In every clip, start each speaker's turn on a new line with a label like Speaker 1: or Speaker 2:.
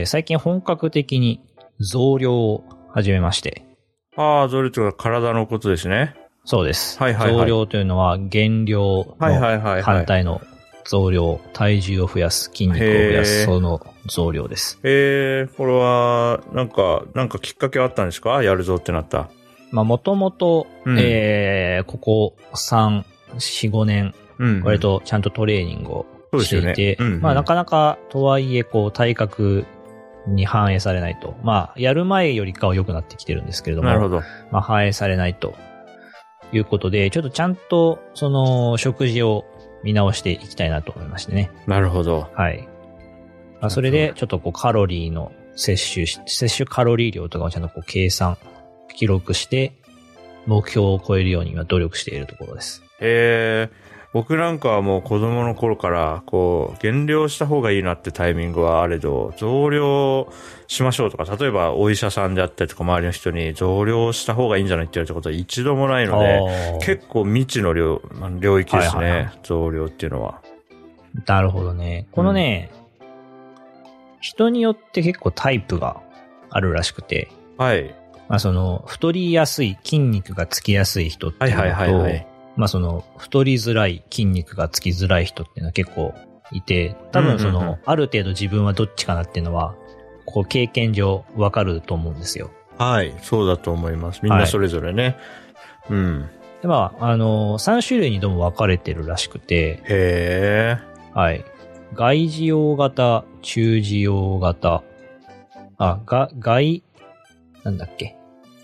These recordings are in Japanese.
Speaker 1: えー最近本格的に増量を始めまして、
Speaker 2: ああ、増量というか体のことですね。
Speaker 1: そうです。
Speaker 2: はいはいはい
Speaker 1: 増量というのは減量
Speaker 2: はいはい
Speaker 1: の
Speaker 2: はいはい
Speaker 1: 反対の増量、体重を増やす、筋肉を増やす、その増量です。
Speaker 2: えー、これは、なんか、なんかきっかけはあったんですか？やるぞってなった。
Speaker 1: まあ、もともと、
Speaker 2: うん
Speaker 1: えーここ3、4、5年、
Speaker 2: うん。
Speaker 1: 割とちゃんとトレーニングをしていて、
Speaker 2: うんうん
Speaker 1: まあなかなかとはいえこう体格に反映されないと。まあやる前よりかは良くなってきてるんですけれども、
Speaker 2: なるほど。
Speaker 1: まあ反映されないということで、ちょっとちゃんとその食事を見直していきたいなと思いましてね。
Speaker 2: なるほど。
Speaker 1: はい。まあそれでちょっとこうカロリーの摂取し、摂取カロリー量とかをちゃんとこう計算、記録して、目標を超えるように今努力しているところです。
Speaker 2: えー、僕なんかはもう子供の頃から、こう、減量した方がいいなってタイミングはあれど、増量しましょうとか、例えばお医者さんであったりとか周りの人に増量した方がいいんじゃないって言われたことは一度もないので、結構未知の領まあ領域ですね、
Speaker 1: はいはいは
Speaker 2: 増量っていうのは。
Speaker 1: なるほどね。このね、人によって結構タイプがあるらしくて、
Speaker 2: はい。
Speaker 1: まあその、太りやすい、筋肉がつきやすい人って
Speaker 2: はいいう
Speaker 1: のと、
Speaker 2: はいはいはい。
Speaker 1: まあその、太りづらい、筋肉がつきづらい人っていうのは結構いて、多分その、
Speaker 2: うんうんうん
Speaker 1: ある程度自分はどっちかなっていうのは、こう経験上わかると思うんですよ。
Speaker 2: はい、そうだと思います。みんなそれぞれね。うん。
Speaker 1: で、まあ、あの、3種類にどうも分かれてるらしくて、
Speaker 2: へー。
Speaker 1: はい。外耳用型、中耳用型、あ、が、外、なんだっけ？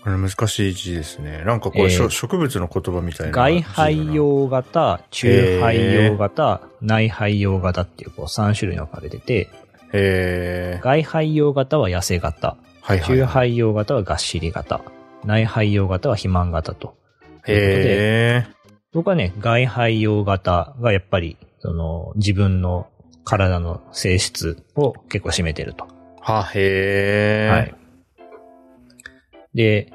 Speaker 2: これ難しい字ですね。なんかこれ、
Speaker 1: えー
Speaker 2: 植物の言葉みたいな。
Speaker 1: 外肺。用型、中肺用型、内肺用型っていうこう3種類に分かれてて、
Speaker 2: へー。
Speaker 1: 外肺用型は痩せ型、
Speaker 2: はいはい。
Speaker 1: 中肺用型はがっしり型、内肺用型は肥満型と。
Speaker 2: へー。
Speaker 1: 僕はね、外肺用型がやっぱり、その、自分の体の性質を結構占めてると。
Speaker 2: は、へー。
Speaker 1: はい。で、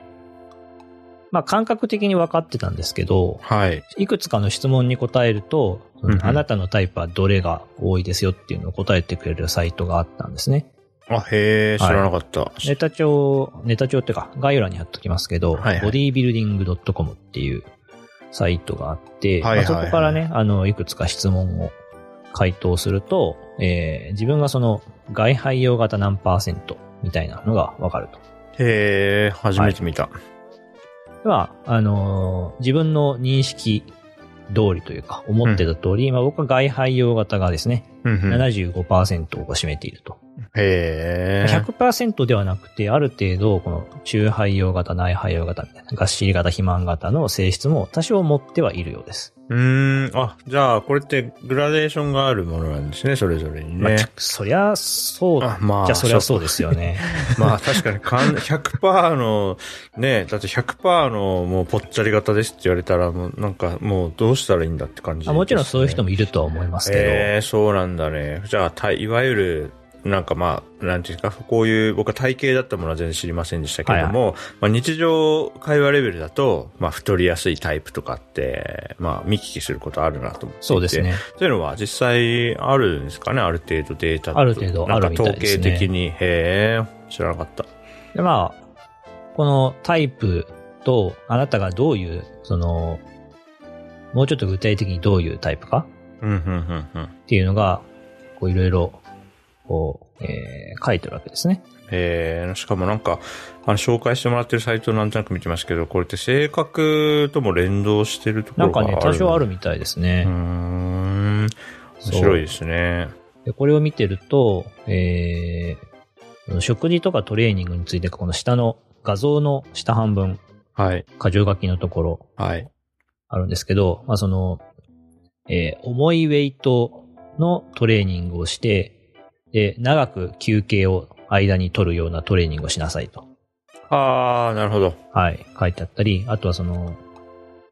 Speaker 1: まあ感覚的に分かってたんですけど、
Speaker 2: はい。
Speaker 1: いくつかの質問に答えると、
Speaker 2: うんうん
Speaker 1: あなたのタイプはどれが多いですよっていうのを答えてくれるサイトがあったんですね。
Speaker 2: あ、へー、知らなかった。
Speaker 1: ネタ帳、ネタ帳っていうか概要欄に貼っときますけど、
Speaker 2: はいはい
Speaker 1: ボディービルディング .com っていうサイトがあって、
Speaker 2: はいはいはい
Speaker 1: まあそこからね、あの、いくつか質問を回答すると、えー自分がその外肺用型何パーセントみたいなのがわかると。
Speaker 2: へー、初めて見た。
Speaker 1: では、あのー自分の認識通りというか、思ってた通り、まあ僕は外肺用型がですね、
Speaker 2: うんうん
Speaker 1: 75%を占めていると。
Speaker 2: へー。
Speaker 1: 100%ではなくて、ある程度、この中肺用型、内肺用型みたいな、がっしり型、肥満型の性質も多少持ってはいるようです。
Speaker 2: うーん。あ、じゃあ、これってグラデーションがあるものなんですね、それぞれに
Speaker 1: まあ
Speaker 2: ね。
Speaker 1: そりゃ、そう、
Speaker 2: あ、まあ。
Speaker 1: じゃあそりゃそうですよね。
Speaker 2: まあ確かにかん100%の、ね、だって100%のもうぽっちゃり型ですって言われたら、もうなんかもうどうしたらいいんだって感じ、
Speaker 1: あもちろんそういう人
Speaker 2: も。
Speaker 1: もいるとは思いますけど、
Speaker 2: えー、そうなんだね。じゃあ、たいわゆる、なんかまあ、なんていうか、こういう、僕は体型だったものは全然知りませんでしたけれども、まあ日常会話レベルだと、まあ太りやすいタイプとかって、まあ見聞きすることあるなと思って。
Speaker 1: そうですね。
Speaker 2: そういうのは実際あるんですかね？ある程度データと
Speaker 1: ある程度あるみたいですね
Speaker 2: なんか統計的に。へえ、知らなかった。
Speaker 1: で、まあ、このタイプと、あなたがどういう、その、もうちょっと具体的にどういうタイプか？
Speaker 2: うん、うん、うん、うん。
Speaker 1: っていうのが、こういろいろ、こう、えー書いてるわけですね。
Speaker 2: えー、しかもなんか、あの、紹介してもらってるサイトなんとなく見てますけど、これって性格とも連動してるところがある
Speaker 1: なんかね、多少あるみたいですね。
Speaker 2: うーん。面白いですね。
Speaker 1: でこれを見てると、えー、食事とかトレーニングについて、この下の画像の下半分、
Speaker 2: はい。
Speaker 1: 箇条書きのところ
Speaker 2: はい。
Speaker 1: あるんですけど、まあその、えー重いウェイトのトレーニングをして、で、長く休憩を間に取るようなトレーニングをしなさいと。
Speaker 2: あー、なるほど。
Speaker 1: はい、書いてあったり、あとはその、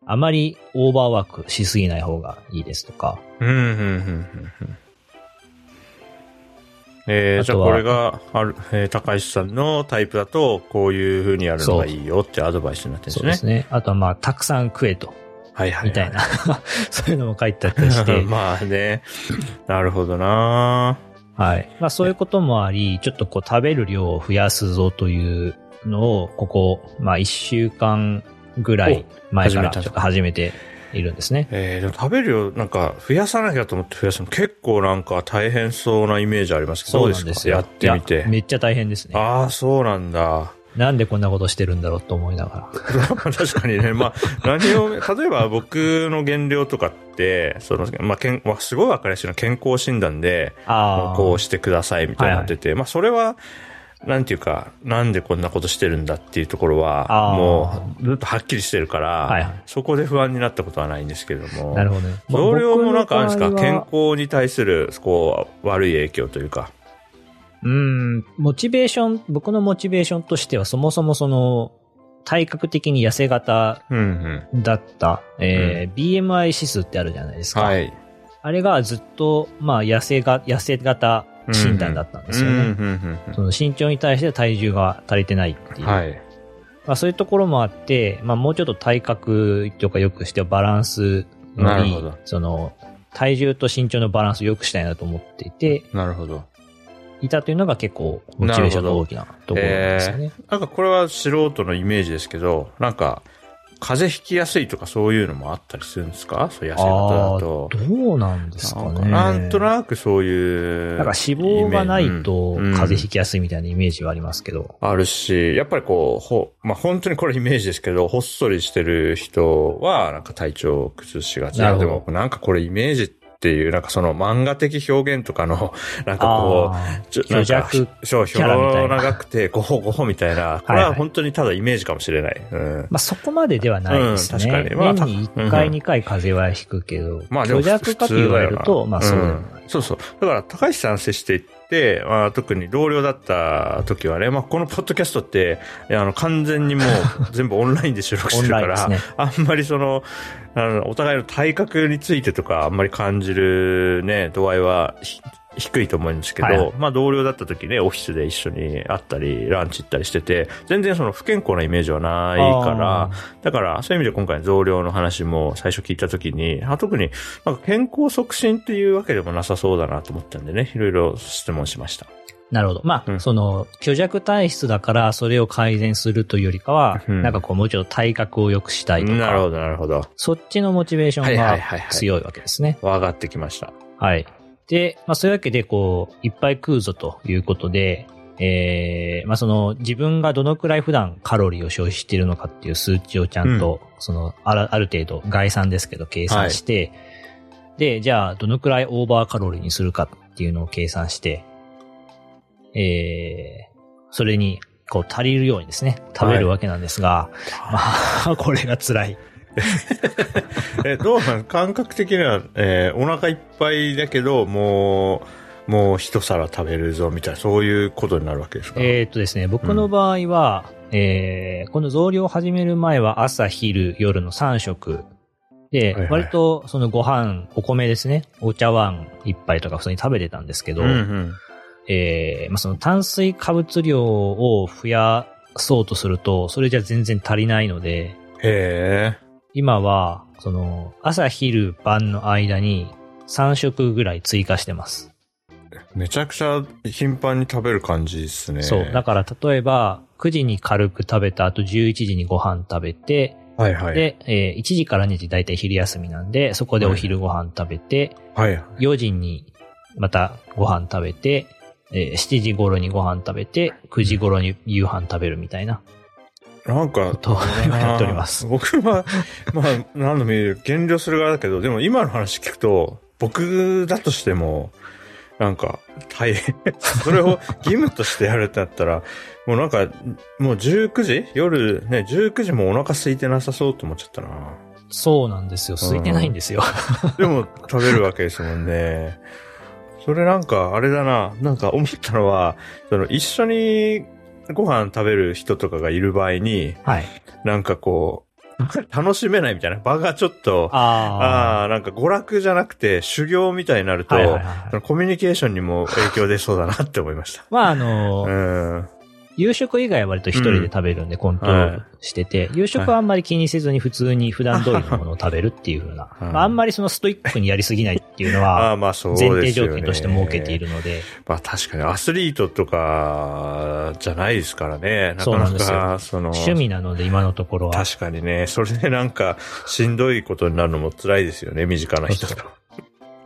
Speaker 1: あまりオーバーワークしすぎない方がいいですとか、
Speaker 2: うん、うん、うん、うん。うんえー、じゃあこれが、ある、えー高橋さんのタイプだと、こういう風にやるのがいいよってアドバイスになってるんですね。
Speaker 1: そうですね。あとはまあ、たくさん食えと、
Speaker 2: はいはい、はい。
Speaker 1: みたいな、そういうのも書いてあったりして、
Speaker 2: まあね。なるほどな
Speaker 1: はい。まあそういうこともあり、ちょっとこう食べる量を増やすぞというのを、ここ、まあ一週間ぐらい前からちょっと始めているんですね。
Speaker 2: えー、でも食べる量、なんか増やさなきゃと思って増やすの結構なんか大変そうなイメージありますけど、どうですか？やってみ
Speaker 1: い
Speaker 2: て
Speaker 1: や。めっちゃ大変ですね。
Speaker 2: ああ、そうなんだ。
Speaker 1: なんでこんなことしてるんだろうと思いながら。
Speaker 2: 確かにね。まあ、何を、例えば僕の減量とかって、その、まあ、けん、まあ、すごいわかりやすいのは健康診断で。こうしてくださいみたいになってて、まあ、それは、なんていうか、なんでこんなことしてるんだっていうところは、もう、ずっとはっきりしてるから、
Speaker 1: はいはい
Speaker 2: そこで不安になったことはないんですけれども。
Speaker 1: なるほどね。
Speaker 2: 増量もなんかあるんですか？健康に対する、こう、悪い影響というか。
Speaker 1: うん、モチベーション、僕のモチベーションとしてはそもそもその、体格的に痩せ型
Speaker 2: うん
Speaker 1: だった、えー BMI 指数ってあるじゃないです
Speaker 2: うん。
Speaker 1: か。
Speaker 2: はい。
Speaker 1: あれがずっと、まあ、痩せが、痩せ型診断だったんですよね。
Speaker 2: うんうんうん
Speaker 1: その身長に対して体重が足りてないっていう。
Speaker 2: うんはい。
Speaker 1: まあ、そういうところもあって、まあ、もうちょっと体格とか良くしてバランスのいい
Speaker 2: なるほど、
Speaker 1: その、体重と身長のバランスを良くしたいなと思っていて、
Speaker 2: なるほど。
Speaker 1: いたというのが結構、モチベーションの大きなところなんですよね。
Speaker 2: なんかこれは素人のイメージですけど、なんか、風邪ひきやすいとかそういうのもあったりするんですか？そう痩せ方だと。
Speaker 1: どうなんですかね。
Speaker 2: なんとなくそういう。
Speaker 1: なんか脂肪がないと
Speaker 2: うん
Speaker 1: 風邪ひきやすいみたいなイメージはありますけど。
Speaker 2: あるし、やっぱりこう、ほ、まあ、本当にこれイメージですけど、ほっそりしてる人は、なんか体調を崩しがち。
Speaker 1: な
Speaker 2: でも、なんかこれイメージっていう、なんかその漫画的表現とかの、なんかこう、なんかそう、長くて、ごほごほみたいな、これは本当にただイメージかもしれない。うん。
Speaker 1: まあ、そこまでではないですね。
Speaker 2: うん確かにまあ
Speaker 1: 年に1回、
Speaker 2: うん
Speaker 1: 2回風邪はひくけど、
Speaker 2: まあ
Speaker 1: 虚弱かと言われると、まあそうでもない。
Speaker 2: んそうそう。だから、高橋さん接していって、まあ、特に同僚だった時はね、まあ、このポッドキャストって、あの、完全にもう 全部オンラインで収録してるから、
Speaker 1: オンラインです
Speaker 2: あんまりその、あの、お互いの体格についてとか、あんまり感じるね、度合いはひ低いと思うんですけど、
Speaker 1: はいはい
Speaker 2: まあ同僚だった時ね、オフィスで一緒に会ったり、ランチ行ったりしてて、全然その不健康なイメージはないから
Speaker 1: あ、
Speaker 2: だから、そういう意味で今回増量の話も最初聞いたときに、あ特になんか健康促進っていうわけでもなさそうだなと思ったんでね、いろいろ質問しました。
Speaker 1: なるほど。まあ、
Speaker 2: うん
Speaker 1: その、虚弱体質だから、それを改善するというよりかは、
Speaker 2: うん
Speaker 1: なんかこう、もうちょっと体格を良くしたいとか、
Speaker 2: なるほど、なるほど。
Speaker 1: そっちのモチベーション
Speaker 2: はいは
Speaker 1: が
Speaker 2: いはいはい
Speaker 1: 強いわけですね。
Speaker 2: 分かってきました。
Speaker 1: はい。で、まあそういうわけで、こう、いっぱい食うぞということで、えー、まあその、自分がどのくらい普段カロリーを消費しているのかっていう数値をちゃんと、その、あるある程度、概算ですけど、計算して、で、じゃあ、どのくらいオーバーカロリーにするかっていうのを計算して、えー、それに、こう、足りるようにですね、食べるわけなんですが、まあ、これが辛い。
Speaker 2: え、どうなん？感覚的には、えーお腹いっぱいだけど、もう、もう一皿食べるぞ、みたいな、そういうことになるわけですか？
Speaker 1: えーっとですね、僕の場合は、えーこの増量を始める前は朝、昼、夜の3食。で、
Speaker 2: はいはい
Speaker 1: 割とそのご飯、お米ですね、お茶碗一杯とか普通に食べてたんですけど、
Speaker 2: うんうん。
Speaker 1: えーまあ、その炭水化物量を増やそうとすると、それじゃ全然足りないので、
Speaker 2: へえ。
Speaker 1: 今は、その、朝、昼、晩の間に3食ぐらい追加してます。
Speaker 2: めちゃくちゃ頻繁に食べる感じですね。
Speaker 1: そう。だから、例えば、9時に軽く食べた後、11時にご飯食べて、
Speaker 2: はいはい。
Speaker 1: で、えー1時から2時大体昼休みなんで、そこでお昼ご飯食べて、
Speaker 2: はい。
Speaker 1: 4時にまたご飯食べて、えー7時頃にご飯食べて、9時頃に夕飯食べるみたいな。
Speaker 2: なんか、
Speaker 1: と今やっております
Speaker 2: 僕は、まあ、何度も言う、減量する側だけど、でも今の話聞くと、僕だとしても、なんか、大変。それを義務としてやるってなったら、もうなんか、もう19時？夜ね、19時もお腹空いてなさそうと思っちゃったな。
Speaker 1: そうなんですよ。空いてないんですよ。
Speaker 2: でも食べるわけですもんね。それなんか、あれだな、なんか思ったのは、その一緒にご飯食べる人とかがいる場合に、
Speaker 1: はい。
Speaker 2: なんかこう、楽しめないみたいな場がちょっと、あ
Speaker 1: あ
Speaker 2: なんか娯楽じゃなくて修行みたいになると、
Speaker 1: はいはいはいはい
Speaker 2: コミュニケーションにも影響出そうだなって思いました。
Speaker 1: まあ、あの
Speaker 2: うん。
Speaker 1: 夕食以外は割と一人で食べるんでコントロールしてて、夕食はあんまり気にせずに普通に普段通りのものを食べるっていう風な、
Speaker 2: うん
Speaker 1: まああんまりそのストイックにやりすぎないっていうのは、前。提条件として設けているので、
Speaker 2: まあ確かにアスリートとかじゃないですからね。なかなか、その、
Speaker 1: 趣味なので今のところは。
Speaker 2: 確かにね、それでなんか、しんどいことになるのも辛いですよね、身近な人と。
Speaker 1: そう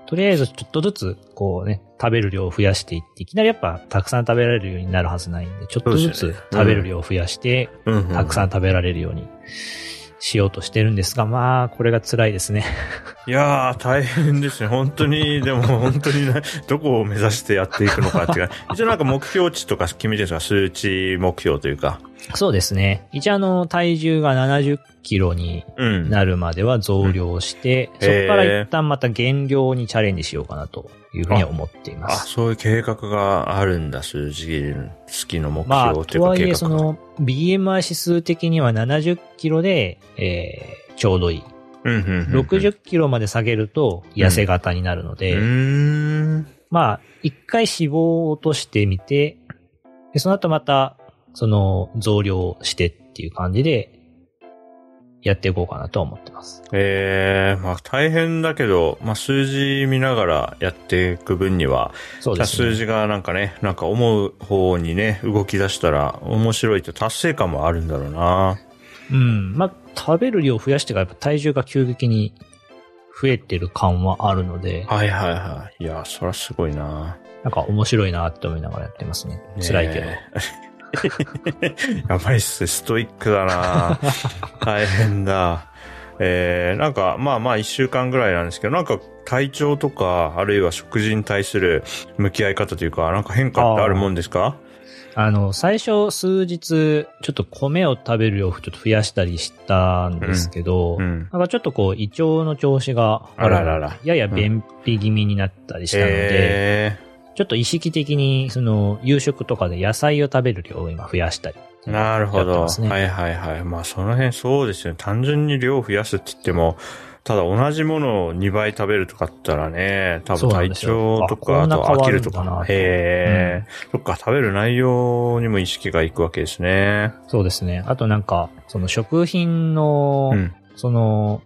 Speaker 1: とりあえずちょっとずつ、こうね、食べる量を増やしていって、いきなりやっぱたくさん食べられるようになるはずないんで、ちょっとずつ食べる量を増やして、たくさん食べられるようにしようとしてるんですが、まあ、これが辛いですね。
Speaker 2: いやー、大変ですね。本当に、でも本当にね、どこを目指してやっていくのかっていうか、一応なんか目標値とか決めてるんですか？数値目標というか。
Speaker 1: そうですね。一応あの、体重が70キロに
Speaker 2: うん。
Speaker 1: なるまでは増量して、
Speaker 2: うん
Speaker 1: そこから一旦また減量にチャレンジしようかなというふうには思っていま
Speaker 2: あ、
Speaker 1: す。
Speaker 2: そういう計画があるんだ、数字好きの目
Speaker 1: まあ、
Speaker 2: 標というか計画が。
Speaker 1: とはいえ、その、BMI 指数的には70キロで、えー、ちょうどいい。
Speaker 2: うんうんうんうん、
Speaker 1: 60キロまで下げると痩せ型になるので、
Speaker 2: うーん。
Speaker 1: まあ、一回脂肪を落としてみて、でその後また、その、増量してっていう感じで、やっていこうかなとは思ってます。
Speaker 2: ええまあ大変だけど、まあ数字見ながらやっていく分には、
Speaker 1: そうですね。
Speaker 2: 数字がなんかね、なんか思う方にね、動き出したら面白いって達成感もあるんだろうな。
Speaker 1: うん。まあ、食べる量を増やしてからやっぱ体重が急激に増えてる感はあるので、
Speaker 2: はいはいはい。いや、そらすごいな。
Speaker 1: なんか面白いなって思いながらやってますね。
Speaker 2: ね
Speaker 1: 辛いけど。
Speaker 2: やばいっすね、ストイックだな 大変だ。えー、なんか、まあまあ一週間ぐらいなんですけど、なんか体調とか、あるいは食事に対する向き合い方というか、なんか変化ってあるもんですか？
Speaker 1: あの、最初数日、ちょっと米を食べる量をちょっと増やしたりしたんですけど、
Speaker 2: うん。
Speaker 1: なんかちょっとこう、胃腸の調子が、
Speaker 2: あららら
Speaker 1: やや便秘気味になったりしたので、
Speaker 2: え
Speaker 1: ちょっと意識的に、その、夕食とかで野菜を食べる量を今増やしたり。
Speaker 2: ー、なるほど。
Speaker 1: ね
Speaker 2: はいはいはい。まあその辺そうですよね。単純に量を増やすって言っても、ただ同じものを2倍食べるとかって言ったらね、多分体調とか、あと飽き
Speaker 1: る
Speaker 2: とか。へえ、そっか、食べる内容にも意識がいくわけですね。
Speaker 1: そうですね。あとなんか、その食品の、
Speaker 2: うん。
Speaker 1: その、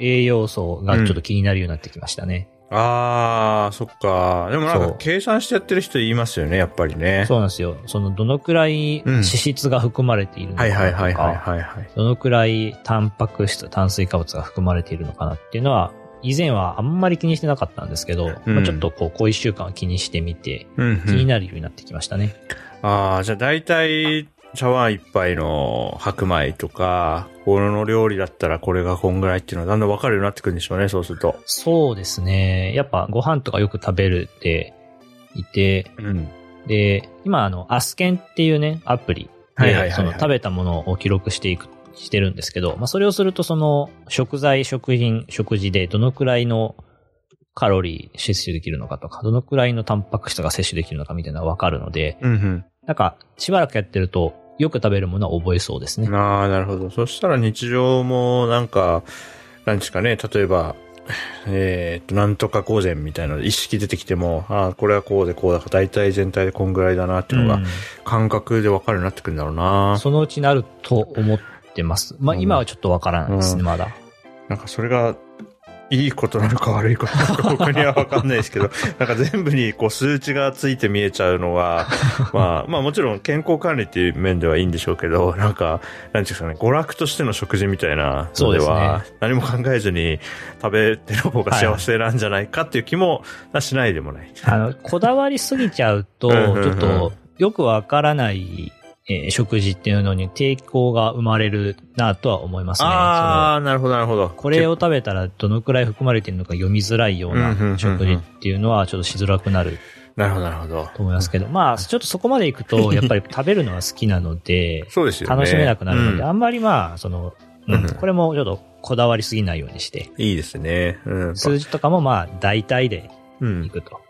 Speaker 1: 栄養素がちょっと気になるようになってきましたね。
Speaker 2: あー、そっか。でもなんか計算してやってる人言いますよね、やっぱりね。
Speaker 1: そうなんですよ。その、どのくらい
Speaker 2: うん
Speaker 1: 脂質が含まれているのか
Speaker 2: はいはい
Speaker 1: とか、
Speaker 2: はいはいはいはい。
Speaker 1: どのくらいタンパク質、炭水化物が含まれているのかなっていうのは、以前はあんまり気にしてなかったんですけど、
Speaker 2: うん
Speaker 1: まあちょっとこう、こう一週間は気にしてみて、
Speaker 2: うん、うん。
Speaker 1: 気になるようになってきましたね。
Speaker 2: ああ、じゃあ大体、茶碗一杯の白米とか、この料理だったらこれがこんぐらいっていうのはだんだん分かるようになってくるんでしょうね、そうすると。
Speaker 1: そうですね。やっぱご飯とかよく食べるっていて、
Speaker 2: うん。
Speaker 1: で、今あの、アスケンっていうね、アプリで、その食べたものを記録していく、してるんですけど、まあそれをするとその食材、食品、食事でどのくらいのカロリー摂取できるのかとか、どのくらいのタンパク質が摂取できるのかみたいなのがわかるので、
Speaker 2: うん
Speaker 1: なんかしばらくやってるとよく食べるものは覚えそうですね
Speaker 2: うん。。ああ、なるほど。そしたら日常もなんか、なんですかね、例えば、えーっと、なんとか午前みたいな意識出てきても、ああ、これはこうでこうだから、大体全体でこんぐらいだなっていうのが、感覚で分かるようになってくるんだろう
Speaker 1: う
Speaker 2: な。
Speaker 1: んそのうちなると思ってます。まあ
Speaker 2: うん
Speaker 1: 今はちょっとわからないですね、
Speaker 2: うん
Speaker 1: まだ。
Speaker 2: なんかそれが、いいことなのか悪いことなのか僕には分かんないですけど、なんか全部にこう数値がついて見えちゃうのは、まあ、まあもちろん健康管理っていう面ではいいんでしょうけど、なんか、なんていうんですかね、娯楽としての食事みたいなのでは、何も考えずに食べてる方が幸せなんじゃないかっていう気もしないでもない。
Speaker 1: あの、こだわりすぎちゃうと、ちょっと、よくわからない、えー食事っていうのに抵抗が生まれるなとは思いますね。
Speaker 2: ああ、なるほどなるほど。
Speaker 1: これを食べたらどのくらい含まれているのか読みづらいようなん食事っていうのはちょっとしづらくなる
Speaker 2: なるほどなるほど。
Speaker 1: と思いますけど、まあ、ちょっとそこまでいくと、やっぱり食べるのは好きなので、
Speaker 2: そうですよね。
Speaker 1: 楽しめなくなるので、
Speaker 2: うん
Speaker 1: あんまりまあ、その、うん
Speaker 2: うん
Speaker 1: これもちょっとこだわりすぎないようにして、
Speaker 2: いいですね。うん。
Speaker 1: 数字とかもまあ、大体で
Speaker 2: うん
Speaker 1: いくと。
Speaker 2: うん、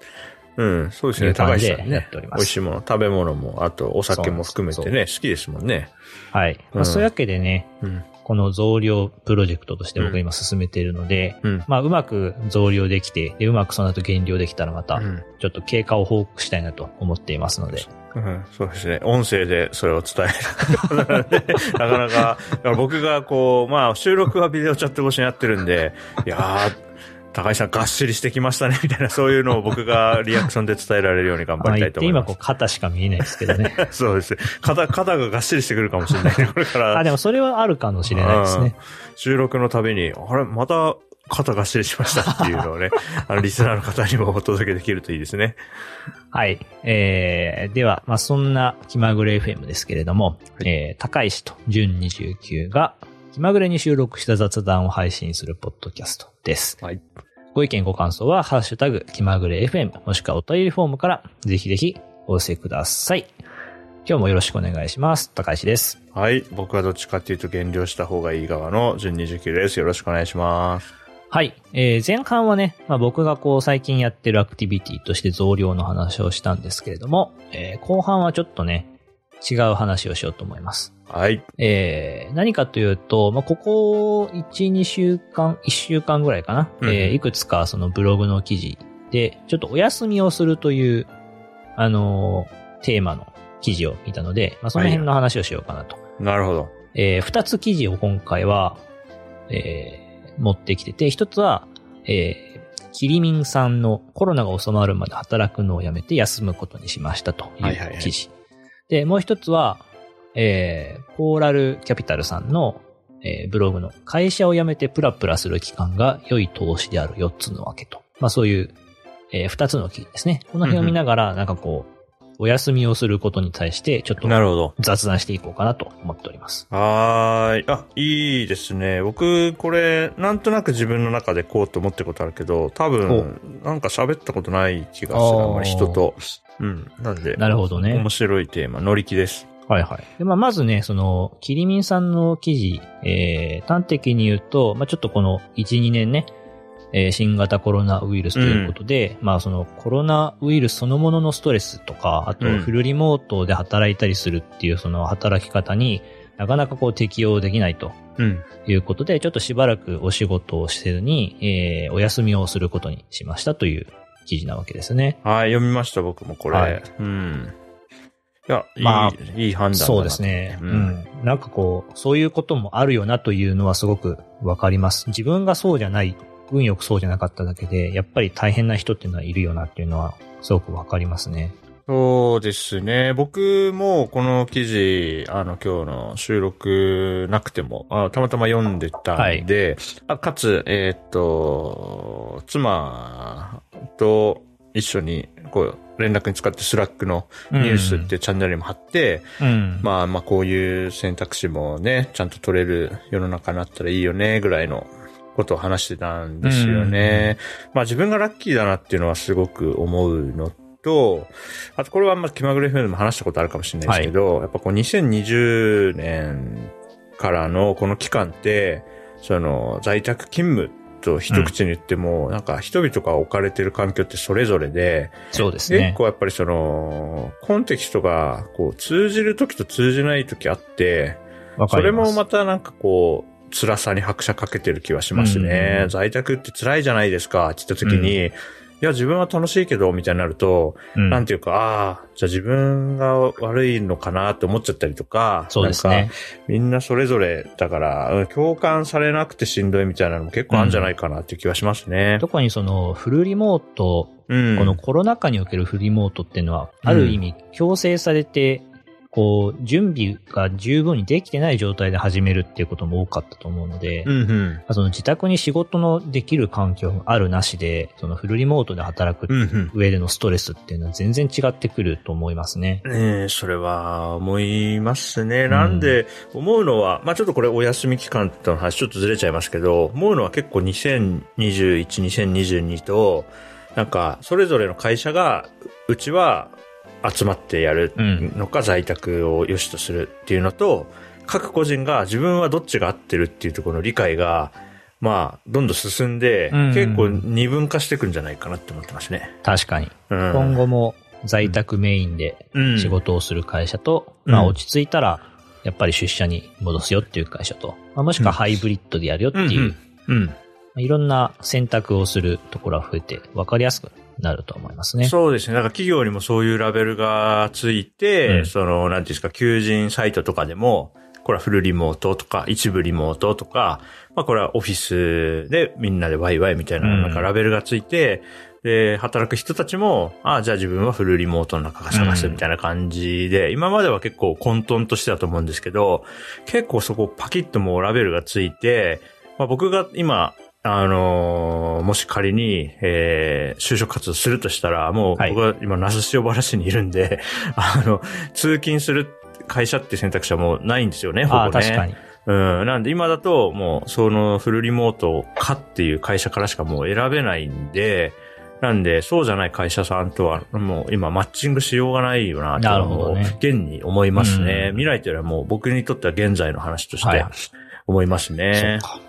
Speaker 2: そうですね。高橋さんね
Speaker 1: やっており。ます
Speaker 2: 美味しいもの、食べ物も、あとお酒も含めてね、好きですもんね。
Speaker 1: はい。まあ、
Speaker 2: うん
Speaker 1: そういうわけでね、
Speaker 2: うん。
Speaker 1: この増量プロジェクトとして僕が今進めているので、
Speaker 2: うん。
Speaker 1: まあ、うまく増量できて、で、うまくその後減量できたらまた
Speaker 2: う、ん
Speaker 1: ちょっと経過を報告したいなと思っていますので。
Speaker 2: うん、そうですね。音声でそれを伝える。なかなか、僕がこう、まあ収録はビデオチャット越しにやってるんで、いやー、高井さんがっしりしてきましたね、みたいな、そういうのを僕がリアクションで伝えられるように頑張
Speaker 1: まあ、
Speaker 2: りたいと思います。
Speaker 1: 肩しか見えないですけどね。
Speaker 2: そうですね。肩、肩ががっしりしてくるかもしれないね、これから。
Speaker 1: あ、でもそれはあるかもしれないですね。
Speaker 2: 収録のたびに、あれ、また肩がっしりしましたっていうのをね、あの、リスナーの方にもお届けできるといいですね。
Speaker 1: はい。えー、では、まあ、そんな気まぐれ FM ですけれども、えー、高石と純29が気まぐれに収録した雑談を配信するポッドキャストです。
Speaker 2: はい。
Speaker 1: ご意見ご感想は、ハッシュタグ、気まぐれ FM、もしくはお便りフォームから、ぜひぜひお寄せください。今日もよろしくお願いします。高石です。
Speaker 2: はい。僕はどっちかっていうと減量した方がいい側の純29です。よろしくお願いします。
Speaker 1: はい。えー前半はね、まあ、僕がこう最近やってるアクティビティとして増量の話をしたんですけれども、えー後半はちょっとね、違う話をしようと思います。
Speaker 2: はい。
Speaker 1: えー何かというと、まあ、ここ1、2週間、1週間ぐらいかな、
Speaker 2: うん
Speaker 1: えーいくつかそのブログの記事で、ちょっとお休みをするという、あのーテーマの記事を見たので、まあ、その辺の話をしようかなと。
Speaker 2: なるほど。
Speaker 1: えー二つ記事を今回は、えー持ってきてて、一つは、えーキリミンさんのコロナが収まるまで働くのをやめて休むことにしましたとい
Speaker 2: はいはいはい
Speaker 1: う記事。で、もう一つは、えーコーラルキャピタルさんの、えーブログの会社を辞めてプラプラする期間が良い投資である4つのわけと。まあそういう、えー二つの記事ですね。この辺を見ながら、なんかこう、お休みをすることに対して、ちょっと
Speaker 2: なるほど。
Speaker 1: 雑談していこうかなと思っております。
Speaker 2: はーい。あ、いいですね。僕、これ、なんとなく自分の中でこうと思ってることあるけど、多分、なんか喋ったことない気がする。
Speaker 1: あ
Speaker 2: んまり人と。うん。なんで、
Speaker 1: なるほどね
Speaker 2: 面白いテーマ、乗り気です。
Speaker 1: はいはい。で、まあ、まずね、その、キリミンさんの記事、えー、端的に言うと、まあ、ちょっとこの1、2年ね、えー新型コロナウイルスということで、まあ、そのコロナウイルスそのもののストレスとか、あと
Speaker 2: うん
Speaker 1: フルリモートで働いたりするっていうその働き方になかなかこう適用できないと
Speaker 2: うん。
Speaker 1: いうことで、ちょっとしばらくお仕事をせずに、えー、お休みをすることにしましたという記事なわけですね。
Speaker 2: はい、読みました、僕もこれ。
Speaker 1: はい
Speaker 2: うん。いや、いい、
Speaker 1: まあ
Speaker 2: いい判断だな
Speaker 1: そうですね。
Speaker 2: う
Speaker 1: うんん。なんかこう、そういうこともあるよなというのはすごくわかります。自分がそうじゃない、運よくそうじゃなかっただけで、やっぱり大変な人っていうのはいるよなっていうのはすごくわかりますね。
Speaker 2: そうですね。僕もこの記事、あの今日の収録なくても、あたまたま読んでたんで、あかつ、えーっと、妻と一緒にこう連絡に使って Slack のニュースっていうチャンネルにも貼って、
Speaker 1: うん。
Speaker 2: まあまあこういう選択肢もね、ちゃんと取れる世の中になったらいいよね、ぐらいのことを話してたんですよね。まあ自分がラッキーだなっていうのはすごく思うのと、あとこれはあんま気まぐれ FM でも話したことあるかもしれないですけど、やっぱこう2020年からのこの期間って、その在宅勤務と一口に言っても、なんか人々が置かれてる環境ってそれぞれで、
Speaker 1: そうですね
Speaker 2: 結。構やっぱりその、コンテキストがこう通じる時と通じない時あって。それもまたなんかこう、辛さに拍車かけてる気はしますね。
Speaker 1: うん
Speaker 2: 在宅って辛いじゃないですかって言った時に、いや、自分は楽しいけど、みたいになると、
Speaker 1: うん
Speaker 2: なんていうか、ああ、じゃあ自分が悪いのかなって思っちゃったりとか、
Speaker 1: そうですね。
Speaker 2: みんなそれぞれだから、うん共感されなくてしんどいみたいなのも結構あるんじゃないかなっていう気はしますね。
Speaker 1: 特にそのフルリモート、
Speaker 2: うん。
Speaker 1: このコロナ禍におけるフルリモートっていうのは、ある意味強制されて、こう、準備が十分にできてない状態で始めるっていうことも多かったと思うので、
Speaker 2: うんうん。
Speaker 1: その自宅に仕事のできる環境があるなしで、そのフルリモートで働く
Speaker 2: うんうん。
Speaker 1: 上でのストレスっていうのは全然違ってくると思いますね。
Speaker 2: ねえ、それは思いますね。なんで、思うのは、まあちょっとこれお休み期間との話ちょっとずれちゃいますけど、思うのは結構2021、2022と、なんか、それぞれの会社が、うちは集まってやるのか、在宅を良しとするっていうのと、各個人が自分はどっちが合ってるっていうところの理解が、まあ、どんどん進んで、
Speaker 1: うん
Speaker 2: 結構二分化していくんじゃないかなって思ってますね。
Speaker 1: 確かに。
Speaker 2: うん、
Speaker 1: 今後も在宅メインで
Speaker 2: うん
Speaker 1: 仕事をする会社と、
Speaker 2: うん
Speaker 1: まあ落ち着いたらやっぱり出社に戻すよっていう会社と、まあ、もしくはハイブリッドでやるよっていう。いろんな選択をするところが増えて分かりやすくなると思いますね。
Speaker 2: そうですね。だから企業にもそういうラベルがついて、
Speaker 1: うん
Speaker 2: その、なんていうんですか、求人サイトとかでも、これはフルリモートとか、一部リモートとか、まあこれはオフィスでみんなでワイワイみたいな、
Speaker 1: うん
Speaker 2: なんかラベルがついて、で、働く人たちも、ああ、じゃあ自分はフルリモートの中が探すみたいな感じで、今までは結構混沌としてたと思うんですけど、結構そこパキッともうラベルがついて、まあ僕が今、あのーもし仮に、えー就職活動するとしたら、もう
Speaker 1: はい
Speaker 2: 僕は今、那須塩原市にいるんで、あの、通勤する会社っていう選択肢はもうないんですよね、ほぼ
Speaker 1: あ
Speaker 2: ね。
Speaker 1: あ、確かに。
Speaker 2: うん。なんで今だと、もう、そのフルリモートかっていう会社からしかもう選べないんで、なんで、そうじゃない会社さんとは、もう今マッチングしようがないよな、と
Speaker 1: ね
Speaker 2: 現に思いますね。
Speaker 1: うん
Speaker 2: 未来というよりはもう僕にとっては現在の話として
Speaker 1: はい。
Speaker 2: 思いますね。
Speaker 1: そうか。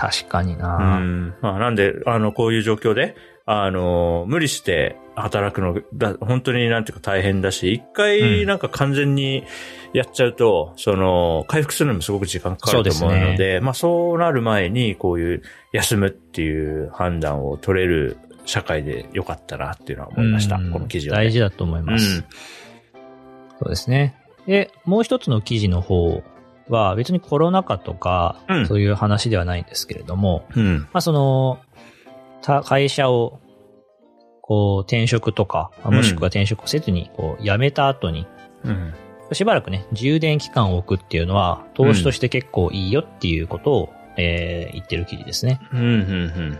Speaker 1: 確かに
Speaker 2: う
Speaker 1: な、
Speaker 2: ん。まあ、なんで、あの、こういう状況で、あの、無理して働くのだ、本当になんていうか大変だし、一回
Speaker 1: うん
Speaker 2: なんか完全にやっちゃうと、その、回復するのもすごく時間かかると思うので、
Speaker 1: そうです
Speaker 2: まあそうなる前に、こういう休むっていう判断を取れる社会でよかったなっていうのは思いました。
Speaker 1: うん
Speaker 2: この記事を、ね。
Speaker 1: 大事だと思います。そうですね。で、もう一つの記事の方は別にコロナ禍とか、
Speaker 2: うん
Speaker 1: そういう話ではないんですけれども、
Speaker 2: うん。うん。
Speaker 1: まあその、た会社を、こう転職とか、まあもしくは転職せずに、こう辞めた後に、
Speaker 2: うん。
Speaker 1: しばらくね、充電期間を置くっていうのは、投資として結構いいよっていうことを、えー言ってる記事ですね。
Speaker 2: うん、うん、うん、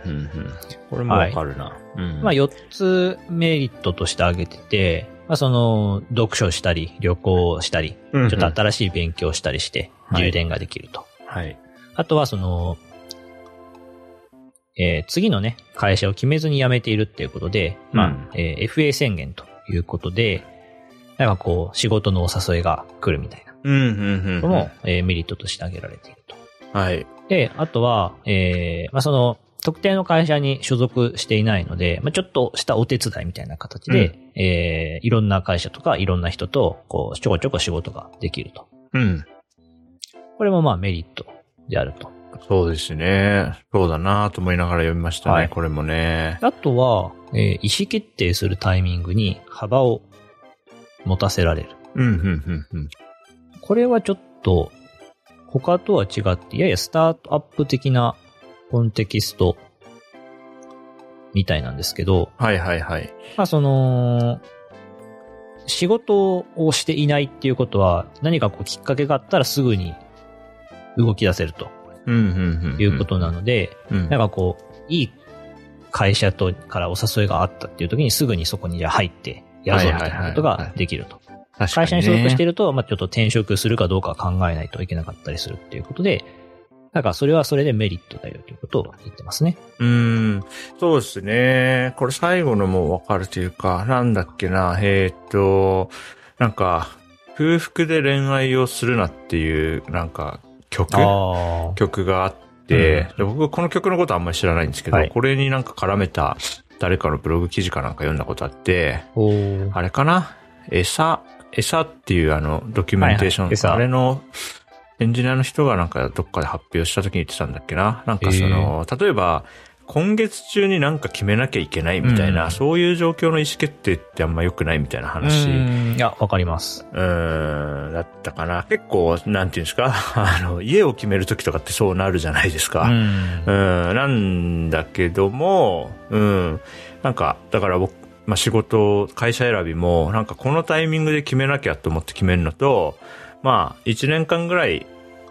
Speaker 2: うん。うんこれもわかるな。うん。
Speaker 1: まあ4つメリットとして挙げてて、まあその、読書したり、旅行したり、ちょっと新しい勉強したりして、
Speaker 2: はい
Speaker 1: 充電ができると。
Speaker 2: はい。
Speaker 1: あとはその、えー次のね、会社を決めずに辞めているっていうことで、まあ、
Speaker 2: うん
Speaker 1: えー FA 宣言ということで、なんかこう、仕事のお誘いが来るみたいな
Speaker 2: うん、うん、うん。
Speaker 1: のも、えーメリットとして挙げられていると。
Speaker 2: はい。
Speaker 1: で、あとは、えーまあ、その、特定の会社に所属していないので、まあ、ちょっとしたお手伝いみたいな形で、えーいろんな会社とかいろんな人と、こう、ちょこちょこ仕事ができると。
Speaker 2: うん。
Speaker 1: これもまあメリットであると。
Speaker 2: そうですね。そうだなと思いながら読みましたね、
Speaker 1: はい
Speaker 2: これもね。
Speaker 1: あとは、えー意思決定するタイミングに幅を持たせられる。
Speaker 2: うん、うん、うん、うん。
Speaker 1: これはちょっと、他とは違って、ややスタートアップ的なコンテキストみたいなんですけど、
Speaker 2: はいはいはい。
Speaker 1: まあその、仕事をしていないっていうことは、何かこうきっかけがあったらすぐに動き出せると
Speaker 2: うん、うん、うん。
Speaker 1: いうことなので、
Speaker 2: うん。
Speaker 1: なんかこう、いい会社とからお誘いがあったっていう時にすぐにそこにじゃあ入ってやるぞみたいなことができると。会社に所属して
Speaker 2: る。
Speaker 1: ると、まあちょっと転職するかどうか考えないといけなかったりするっていうことで、なんかそれはそれでメリットだよということを言ってますね。
Speaker 2: うん。そうですね。これ最後のもわかるというか、なんだっけな、えーっと、なんか、空腹で恋愛をするなっていう、なんか、曲？
Speaker 1: あ
Speaker 2: 曲があって、で僕この曲のことあんまり知らないんですけど、
Speaker 1: はい。
Speaker 2: これになんか絡めた誰かのブログ記事かなんか読んだことあって、あれかな？餌、餌っていうあの、ドキュメンテーション、
Speaker 1: はいはい。餌
Speaker 2: あれの、エンジニアの人がなんかどっかで発表した時に言ってたんだっけな？なんかその、例えば、今月中になんか決めなきゃいけないみたいな、
Speaker 1: うん
Speaker 2: そういう状況の意思決定ってあんま良くないみたいな話。
Speaker 1: うんいや、わかります。
Speaker 2: うーん、だったかな。結構、なんていうんですか、あの、家を決めるときとかってそうなるじゃないですか。
Speaker 1: うん
Speaker 2: うん、なんだけども、うん、なんか、だから僕、まあ、仕事、会社選びも、なんかこのタイミングで決めなきゃと思って決めるのと、まあ、1年間ぐらい、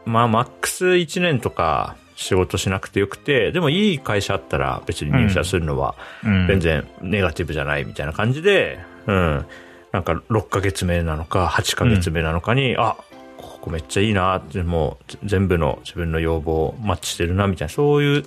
Speaker 2: まあ、マックス1年とか仕事しなくてよくて、でもいい会社あったら別に入社するのは
Speaker 1: うん。
Speaker 2: 全然ネガティブじゃないみたいな感じで、うん、なんか6ヶ月目なのか8ヶ月目なのかに、あ、ここめっちゃいいなって、もう全部の自分の要望マッチしてるなみたいな、そういう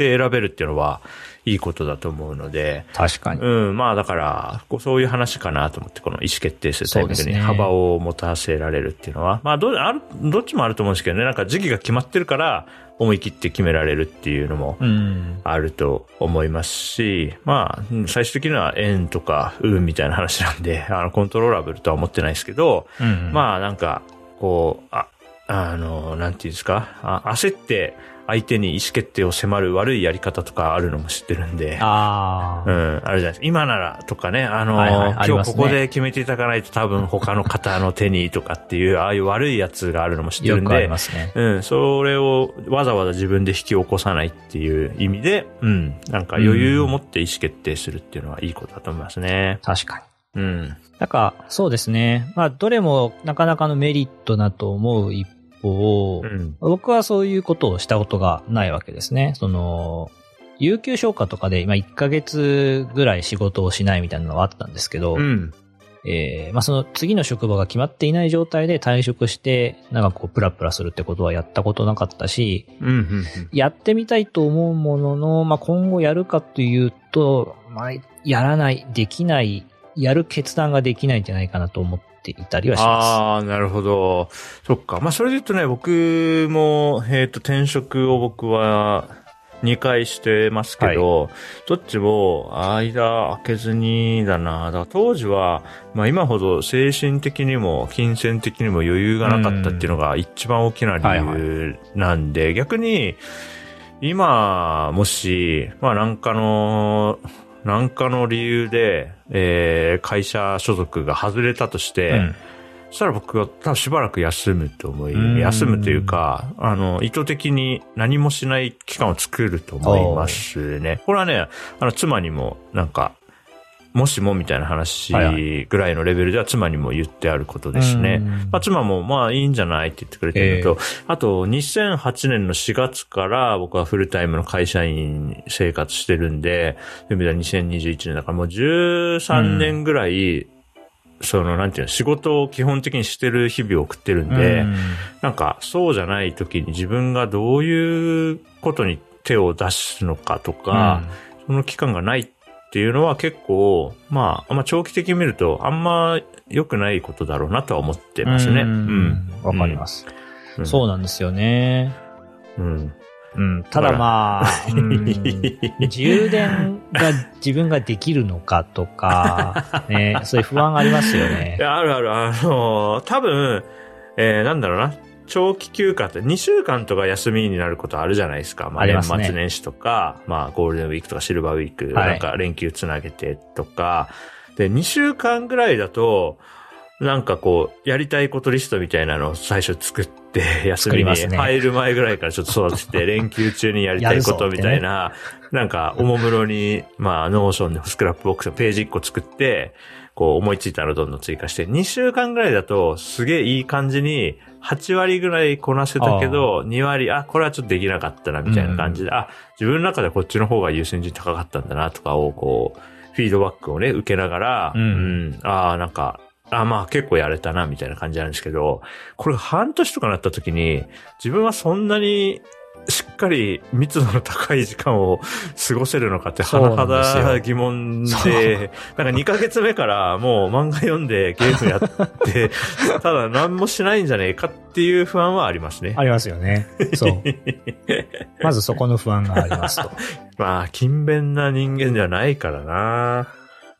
Speaker 2: って選べるっていうのはいいことだと思うので、
Speaker 1: 確かに。
Speaker 2: うん、まあだから、こうそういう話かなと思って、この意思決定するタイミングに幅を持たせられるっていうのは、まあどうある、どっちもあると思うんですけどね、なんか時期が決まってるから思い切って決められるっていうのも
Speaker 1: うん。
Speaker 2: あると思いますし、まあ、うん最終的には円とか運みたいな話なんで、あの、コントローラブルとは思ってないですけど、
Speaker 1: うん。
Speaker 2: まあなんか、こう、あ、あの、なんていうんですか、あ焦って相手に意思決定を迫る悪いやり方とかあるのも知ってるんで。
Speaker 1: ああ。
Speaker 2: うん、あるじゃないですか。今ならとかね、あの、
Speaker 1: はいはい
Speaker 2: 今日ここで決めていただかないと多分他の方の手にとかっていう、ああいう悪いやつがあるのも知ってるんで
Speaker 1: ありま、すね。
Speaker 2: うん、それをわざわざ自分で引き起こさないっていう意味で、うん、なんか余裕を持って意思決定するっていうのはいいことだと思いますね。
Speaker 1: 確かに。
Speaker 2: うん。
Speaker 1: なんか、そうですね。まあ、どれもなかなかのメリットだと思う一方、
Speaker 2: うん。
Speaker 1: 僕はそういうことをしたことがないわけですね。その、有給消化とかで今1ヶ月ぐらい仕事をしないみたいなのはあったんですけど、
Speaker 2: うん。
Speaker 1: えーまあその次の職場が決まっていない状態で退職して、なんかこうプラプラするってことはやったことなかったし、
Speaker 2: うん。うん。
Speaker 1: やってみたいと思うものの、まあ今後やるかというと、まあやらない、できない、やる決断ができないんじゃないかなと思っていたりはしま
Speaker 2: ああ、なるほど。そっか。まあ、それで言うとね、僕も、えっ、と、転職を僕は2回してますけど、どっちも間開けずにだな。だから当時は、まあ今ほど精神的にも金銭的にも余裕がなかったっていうのが一番大きな理由なんで、逆に、今、もし、まあなんかの、なんかの理由で、えー会社所属が外れたとして、
Speaker 1: す。うん
Speaker 2: そしたら僕は多分しばらく休むと思い、
Speaker 1: うん
Speaker 2: 休むというか、あの、意図的に何もしない期間を作ると思いますね。これはね、あの、妻にもなんか、もしもみたいな話
Speaker 1: はい
Speaker 2: ぐらいのレベルでは妻にも言ってあることですね。
Speaker 1: うん。
Speaker 2: まあ、妻もまあいいんじゃないって言ってくれてるのと、あと2008年の4月から僕はフルタイムの会社員生活してるんで、そういう意味では2021年だからもう13年ぐらい、そのなんていうの、仕事を基本的にしてる日々を送ってるんで、
Speaker 1: うん。
Speaker 2: なんかそうじゃない時に自分がどういうことに手を出すのかとか、その期間がないっていうのは結構、まあ、まあ長期的に見るとあんま良くないことだろうなとは思ってますね。
Speaker 1: う
Speaker 2: うんん。
Speaker 1: わかります。
Speaker 2: うん。
Speaker 1: そうなんですよね。
Speaker 2: うん。
Speaker 1: うん、ただまあ、うん充電が 自分ができるのかとか、ね、そういう不安ありますよ
Speaker 2: い
Speaker 1: ね。
Speaker 2: や、あるある、あの、多分、えーなんだろうな。長期休暇って2週間とか休みになることあるじゃないですか。まあ、年末年始とか、まあ、ゴールデンウィークとかシルバーウィーク、
Speaker 1: はい。
Speaker 2: なんか連休つなげてとか、で、2週間ぐらいだと、なんかこう、やりたいことリストみたいなのを最初作って、休みに入る前ぐらいからちょっと育てて、連休中にやりたいことみたいな、なんか、おもむろに、まあ、 Notion で Scrapbox のページ1個作って、こう思いついたのをどんどん追加して、2週間ぐらいだとすげえいい感じに、8割ぐらいこなせたけど、2割、あ、これはちょっとできなかったな、みたいな感じで、あ、自分の中でこっちの方が優先順位高かったんだな、とかを、こう、フィードバックをね、受けながら、
Speaker 1: うん。
Speaker 2: うん、ああ、なんか、あまあ結構やれたな、みたいな感じなんですけど、これ半年とかなった時に、自分はそんなにしっかり密度の高い時間を過ごせるのかって、甚だ疑問で、なんか2ヶ月目からもう漫画読んでゲームやって、ただ何もしないんじゃねえかっていう不安はありますね。
Speaker 1: ありますよね。そう。まずそこの不安がありますと。
Speaker 2: まあ、勤勉な人間ではないからな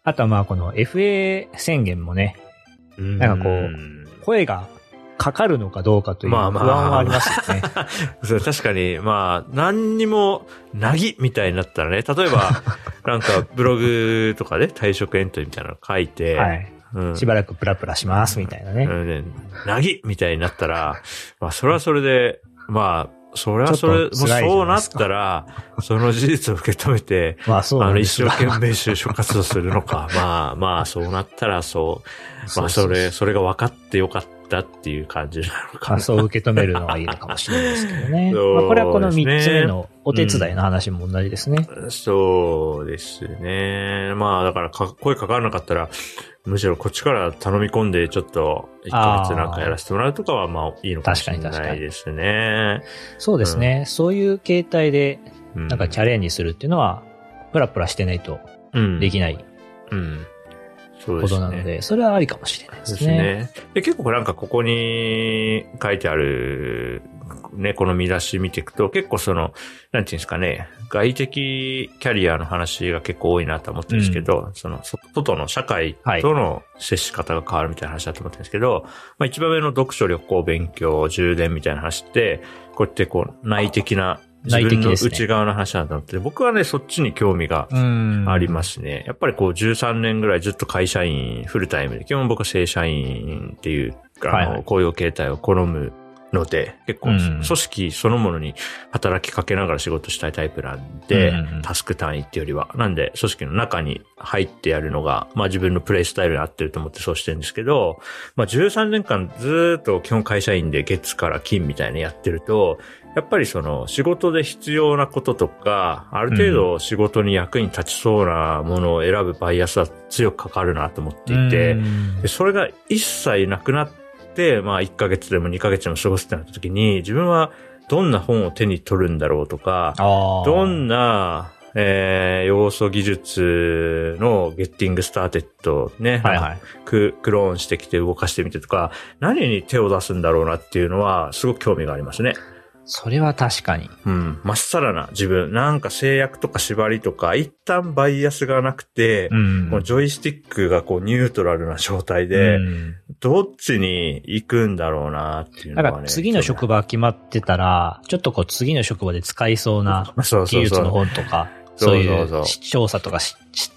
Speaker 1: あとはまあこの FA 宣言もね、なんかこう声がかかるのかどうかという不安
Speaker 2: まあまあ
Speaker 1: はありますよね。
Speaker 2: そう確かに、まあ、何にも、なぎみたいになったらね、例えば、なんか、ブログとかで退職エントリーみたいなの書いて、
Speaker 1: はい。
Speaker 2: うん
Speaker 1: しばらくプラプラしますみたいなね。
Speaker 2: うんねなぎみたいになったら、まあ、それはそれで、まあ、それはそれ、もうそうなったら、その事実を受け止めて、
Speaker 1: まあそう
Speaker 2: あの、一生懸命就職活動するのか。まあまあ、そうなったらそう。まあ、それ、それが分かってよかったっていう感じなのかな。
Speaker 1: まあそう受け止めるのがいいのかもしれないですけどね。
Speaker 2: ね
Speaker 1: まあこれはこの3つ目のお手伝いの話も同じですね。
Speaker 2: そうですね。まあ、だからか、声かからなかったら、むしろこっちから頼み込んで、ちょっと、1ヶ月なんかやらせてもらうとかは、まあ、いいのかもしれないですね。
Speaker 1: そうですね。そういう形態で
Speaker 2: な
Speaker 1: なんかチャレンジするっていうのは、プラプラしてないと
Speaker 2: うん
Speaker 1: できない
Speaker 2: うん。そう
Speaker 1: こ
Speaker 2: ですね。
Speaker 1: となので、それはありかもしれないで
Speaker 2: そうです
Speaker 1: すね。
Speaker 2: ね。で、結構なんかここに書いてあるね、この見出し見ていくと、結構その、なんていうんですかね、外的キャリアの話が結構多いなと思ってるんですけど、その、外の社会との接し方が変わるみたいな話だと思ってるんですけど、まあ一番上の読書、旅行、勉強、充電みたいな話って、こうやってこう、内的な自分の内側の話なんだって、ね、僕はね、そっちに興味がありますね。やっぱりこう、13年ぐらいずっと会社員、フルタイムで、基本僕は正社員っていう、あの、雇用形態を好むので、結構、組織そのものに働きかけながら仕事したいタイプなんで、タスク単位っていうよりは。なんで、組織の中に入ってやるのが、まあ自分のプレイスタイルに合ってると思ってそうしてるんですけど、まあ13年間ずっと基本会社員で月から金みたいなやってると、やっぱりその仕事で必要なこととか、ある程度仕事に役に立ちそうなものを選ぶバイアスは強くかかるなと思っていて、それが一切なくなって、まあ1ヶ月でも2ヶ月でも過ごすってなった時に、自分はどんな本を手に取るんだろうとか、どんな、えー、要素技術の Getting Started ね、はいはい、ククローンしてきて動かしてみてとか、何に手を出すんだろうなっていうのは、すごく興味がありますね。
Speaker 1: それは確かに。
Speaker 2: うん。まっさらな自分。なんか制約とか縛りとか、一旦バイアスがなくて、うん、このジョイスティックがこうニュートラルな状態で、うん、どっちに行くんだろうなっていうのはね。
Speaker 1: なんか次の職場決まってたら、ちょっとこう次の職場で使いそうな 技術の本とか、そういう調査とかしし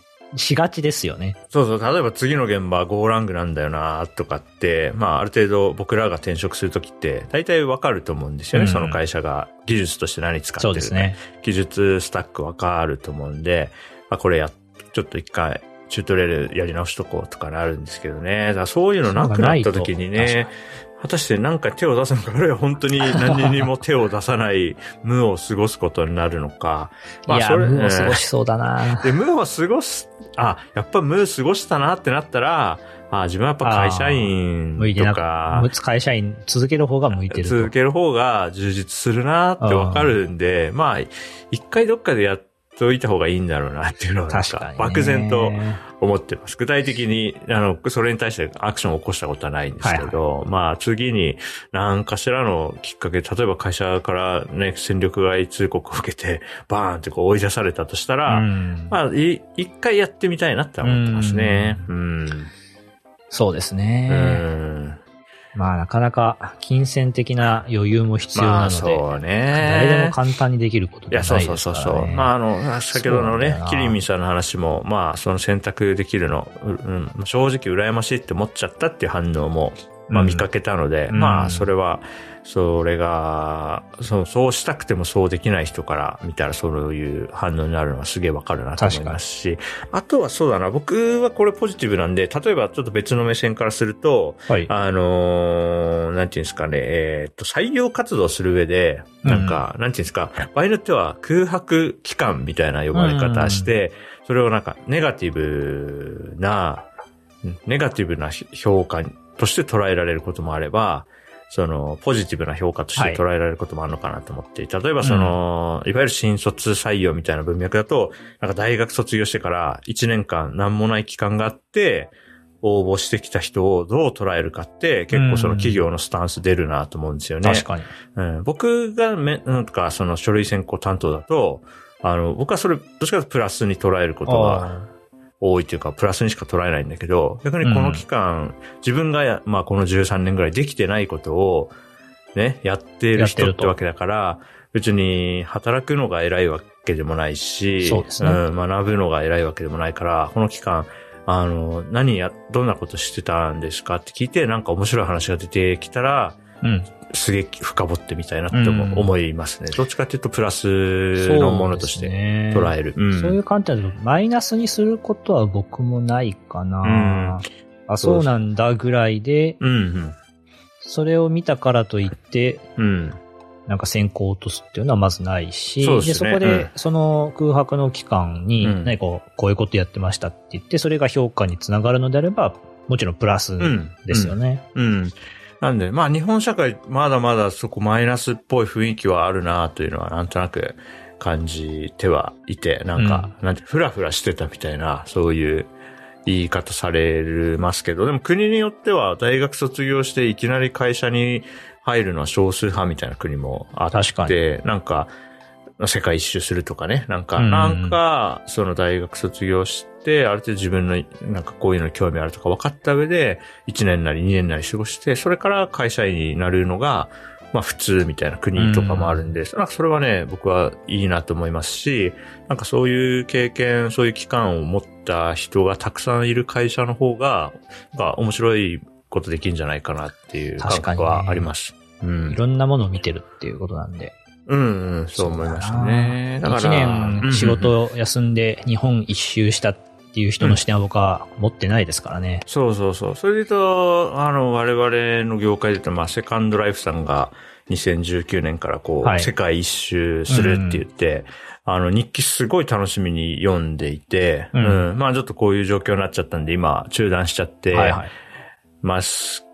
Speaker 1: がちですよね。
Speaker 2: そうそう。例えば次の現場ゴーラングなんだよなとかって、まあある程度僕らが転職するときって大体わかると思うんですよね、うん、その会社が技術として何使ってるそうですね。技術スタックわかると思うんで、まあこれや、ちょっと一回チュートリアルやり直しとこうとかなるんですけどね。そういうのなくなった時にね、果たして何か手を出すのか、あるいは本当に 何にも手を出さない無を過ごすことになるのか。
Speaker 1: まあ、それ、無を過ごしそうだな。
Speaker 2: で、無を過ごす、あ、やっぱ無過ごしたなってなったら、あ自分はやっぱ会社員とか、
Speaker 1: 会社員続ける方が向いてる。
Speaker 2: 続ける方が充実するなってわかるんで、まあ、一回どっかでやって、といた方がいいんだろうなっていうのは、確か漠然と思ってます。具体的に、あの、それに対してアクションを起こしたことはないんですけど、はいはい、まあ、次に何かしらのきっかけ、例えば会社からね、戦力外通告を受けて、バーンってこう追い出されたとしたら、まあ、一回やってみたいなって思ってますね。うん。
Speaker 1: そうですね。うんまあなかなか金銭的な余裕も必要なので、まあ、そうね。誰でも簡単にできることじゃないですから、ね、いや、そうそうそうそう。
Speaker 2: まああの、先ほどのね、キリミさんの話も、まあその選択できるの、うん、正直羨ましいって思っちゃったっていう反応も、まあ見かけたので、うん、まあそれは、それが、そう、そうしたくてもそうできない人から見たらそういう反応になるのはすげえわかるなと思いますし、あとはそうだな、僕はこれポジティブなんで、例えばちょっと別の目線からすると、はい、あのー、なんていうんですかね、えー、っと、採用活動する上で、なんか、うん、なんていうんですか、場合によっては空白期間みたいな呼ばれ方して、うん、それをなんかネガティブな、ネガティブな評価として捉えられることもあれば、その、ポジティブな評価として捉えられることもあるのかなと思って、はい、例えばその、うん、いわゆる新卒採用みたいな文脈だと、なんか大学卒業してから1年間何もない期間があって、応募してきた人をどう捉えるかって、結構その企業のスタンス出るなと思うんですよね。
Speaker 1: 確かに。
Speaker 2: うん、僕がめ、なんとかその書類選考担当だと、あの、僕はそれ、どっちかというとプラスに捉えることが多いというか、プラスにしか捉えないんだけど、逆にこの期間、うん、自分が、まあこの13年ぐらいできてないことを、ね、やってる人ってわけだから、別に働くのが偉いわけでもないし、そうですね。うん、学ぶのが偉いわけでもないから、この期間、あの、何や、どんなことしてたんですかって聞いて、なんか面白い話が出てきたら、うん、すげえ深掘ってみたいなって思いますね。うん、どっちかっていうとプラスのものとして捉える。
Speaker 1: そう、ねうん、そういう観点だとマイナスにすることは僕もないかな。うん、あ、そうなんだぐらいで、うんうん、それを見たからといって、うん、なんか先行落とすっていうのはまずないし、そで、ね、そこで、その空白の期間に、何かこう、こういうことやってましたって言って、それが評価につながるのであれば、もちろんプラスですよね。
Speaker 2: うん。うんなんで、まあ日本社会、まだまだそこマイナスっぽい雰囲気はあるなというのはなんとなく感じてはいて、なんか、うん、なんて、ふらふらしてたみたいな、そういう言い方されますけど、でも国によっては大学卒業していきなり会社に入るのは少数派みたいな国もあって、なんか、世界一周するとかね、なんか、なんか、その大学卒業して、ある程度自分の、なんかこういうの興味あるとか分かった上で、1年なり2年なり過ごして、それから会社員になるのが、まあ普通みたいな国とかもあるんで、うん、なんかそれはね、僕はいいなと思いますし、なんかそういう経験、そういう期間を持った人がたくさんいる会社の方が、なんか面白いことできるんじゃないかなっていう感覚はあります。
Speaker 1: うん。いろんなものを見てるっていうことなんで。
Speaker 2: うん、うん、そう思いましたね。
Speaker 1: だから。一年仕事休んで日本一周したっていう人の視点は僕は持ってないですからね。
Speaker 2: うん、そうそうそう。それで言うと、あの、我々の業界で言うと、まあ、セカンドライフさんが2019年からこう、はい、世界一周するって言って、うん、あの、日記すごい楽しみに読んでいて、うん、うん、まあちょっとこういう状況になっちゃったんで、今中断しちゃって、はいはい、ます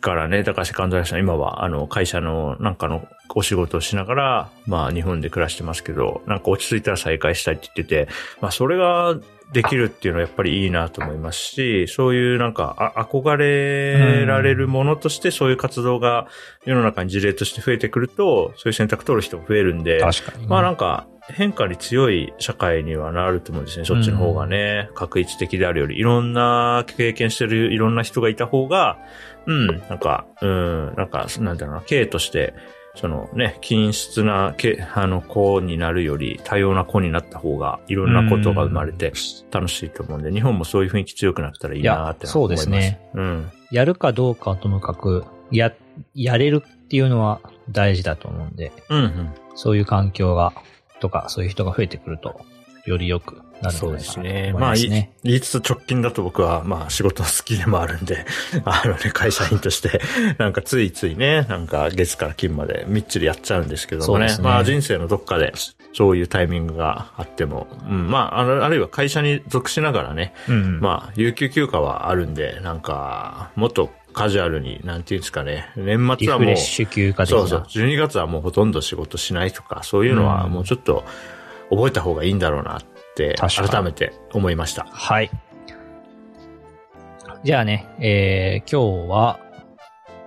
Speaker 2: からね、だからセカンドライフさん今はあの会社のなんかのお仕事をしながら、まあ日本で暮らしてますけど、なんか落ち着いたら再開したいって言ってて、まあそれができるっていうのはやっぱりいいなと思いますし、そういうなんかあ憧れられるものとしてそういう活動が世の中に事例として増えてくると、そういう選択取る人も増えるんで、
Speaker 1: 確かに、
Speaker 2: まあなんか変化に強い社会にはなると思うんですね。そっちの方がね、確一的であるより、いろんな経験してるいろんな人がいた方が、うん、なんか、うん、なんか、なんだろうな、経として、そのね、均質なけ、あの、子になるより多様な子になった方が、いろんなことが生まれて楽しいと思うんで、日本もそういう雰囲気強くなったらいいなって
Speaker 1: そうですね。うん。やるかどうかはともかく、や、やれるっていうのは大事だと思うんで、
Speaker 2: うんうん。
Speaker 1: そういう環境が、とか、そういう人が増えてくると、よりよくなる
Speaker 2: そうですね。まあ、言いつつ直近だと僕は、まあ仕事の好きでもあるんで、あのね、会社員として、なんかついついね、なんか月から金までみっちりやっちゃうんですけどもね。ね。まあ人生のどっかで、そういうタイミングがあっても、うん、まあ、あるいは会社に属しながらね、うん、まあ、有給休暇はあるんで、なんか、もっとカジュアルに、なんていうんですかね、年末はもう、そうそう、12月はもうほとんど仕事しないとか、そういうのはもうちょっと覚えた方がいいんだろうなって、改めて思いました。
Speaker 1: はい。じゃあね、えー、今日は、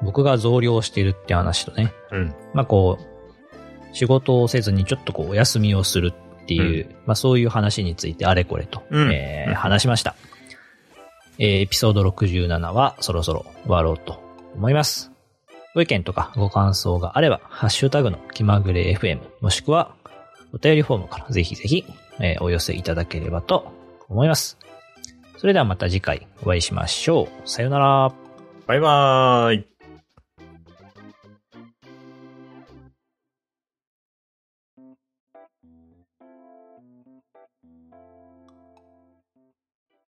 Speaker 1: 僕が増量しているって話とね、
Speaker 2: うん。
Speaker 1: まあこう、仕事をせずにちょっとこうお休みをするっていう、うん、まあそういう話についてあれこれと、うん、えー、話しました。えー、エピソード67はそろそろ終わろうと思います。ご意見とかご感想があれば、ハッシュタグの気まぐれ FM、もしくは、お便りフォームからぜひぜひえー、お寄せいただければと思います。それではまた次回お会いしましょう。さよなら。
Speaker 2: バイバーイ。